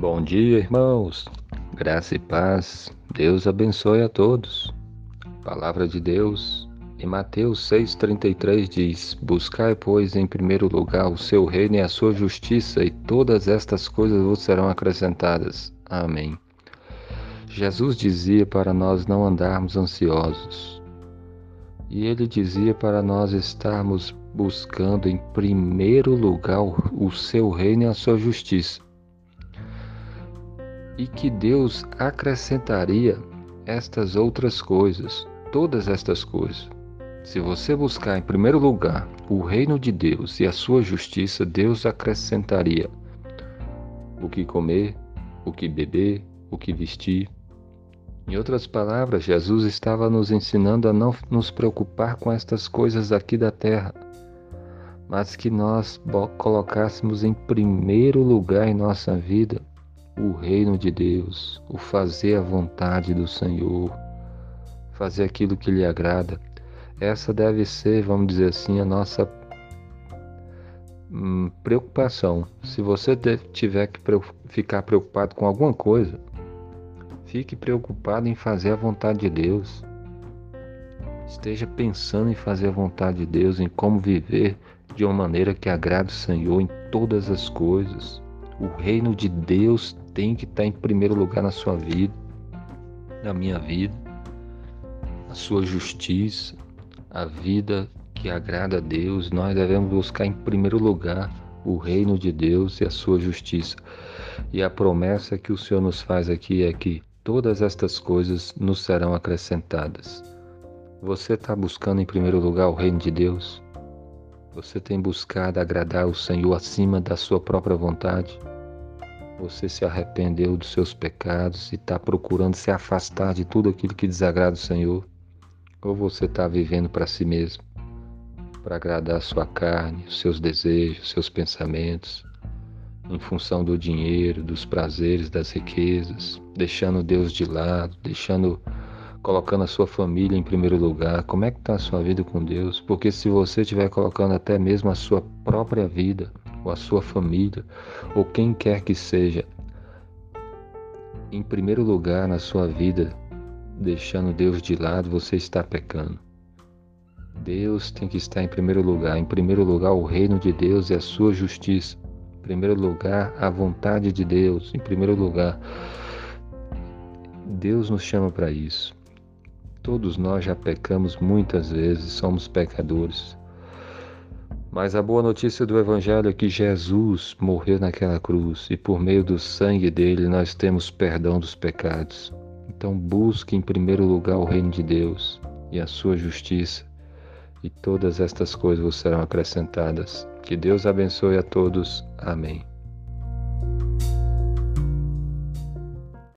Bom dia, irmãos. Graça e paz. Deus abençoe a todos. Palavra de Deus. Em Mateus 6:33 diz: Buscai, pois, em primeiro lugar o seu reino e a sua justiça, e todas estas coisas vos serão acrescentadas. Amém. Jesus dizia para nós não andarmos ansiosos. E ele dizia para nós estarmos buscando em primeiro lugar o seu reino e a sua justiça e que Deus acrescentaria estas outras coisas, todas estas coisas. Se você buscar em primeiro lugar o reino de Deus e a sua justiça, Deus acrescentaria o que comer, o que beber, o que vestir. Em outras palavras, Jesus estava nos ensinando a não nos preocupar com estas coisas aqui da terra, mas que nós colocássemos em primeiro lugar em nossa vida o reino de Deus, o fazer a vontade do Senhor, fazer aquilo que lhe agrada. Essa deve ser, vamos dizer assim, a nossa hum, preocupação. Se você tiver que ficar preocupado com alguma coisa, fique preocupado em fazer a vontade de Deus. Esteja pensando em fazer a vontade de Deus, em como viver de uma maneira que agrade o Senhor em todas as coisas. O reino de Deus tem que estar em primeiro lugar na sua vida, na minha vida, a sua justiça, a vida que agrada a Deus. Nós devemos buscar em primeiro lugar o reino de Deus e a sua justiça. E a promessa que o Senhor nos faz aqui é que todas estas coisas nos serão acrescentadas. Você está buscando em primeiro lugar o reino de Deus? Você tem buscado agradar o Senhor acima da sua própria vontade? Você se arrependeu dos seus pecados e está procurando se afastar de tudo aquilo que desagrada o Senhor? Ou você está vivendo para si mesmo, para agradar a sua carne, os seus desejos, seus pensamentos, em função do dinheiro, dos prazeres, das riquezas, deixando Deus de lado, deixando colocando a sua família em primeiro lugar. Como é que está a sua vida com Deus? Porque se você estiver colocando até mesmo a sua própria vida ou a sua família, ou quem quer que seja, em primeiro lugar na sua vida, deixando Deus de lado, você está pecando. Deus tem que estar em primeiro lugar. Em primeiro lugar, o reino de Deus e a sua justiça. Em primeiro lugar, a vontade de Deus. Em primeiro lugar, Deus nos chama para isso. Todos nós já pecamos muitas vezes, somos pecadores. Mas a boa notícia do Evangelho é que Jesus morreu naquela cruz e por meio do sangue dele nós temos perdão dos pecados. Então busque em primeiro lugar o reino de Deus e a sua justiça, e todas estas coisas vos serão acrescentadas. Que Deus abençoe a todos. Amém.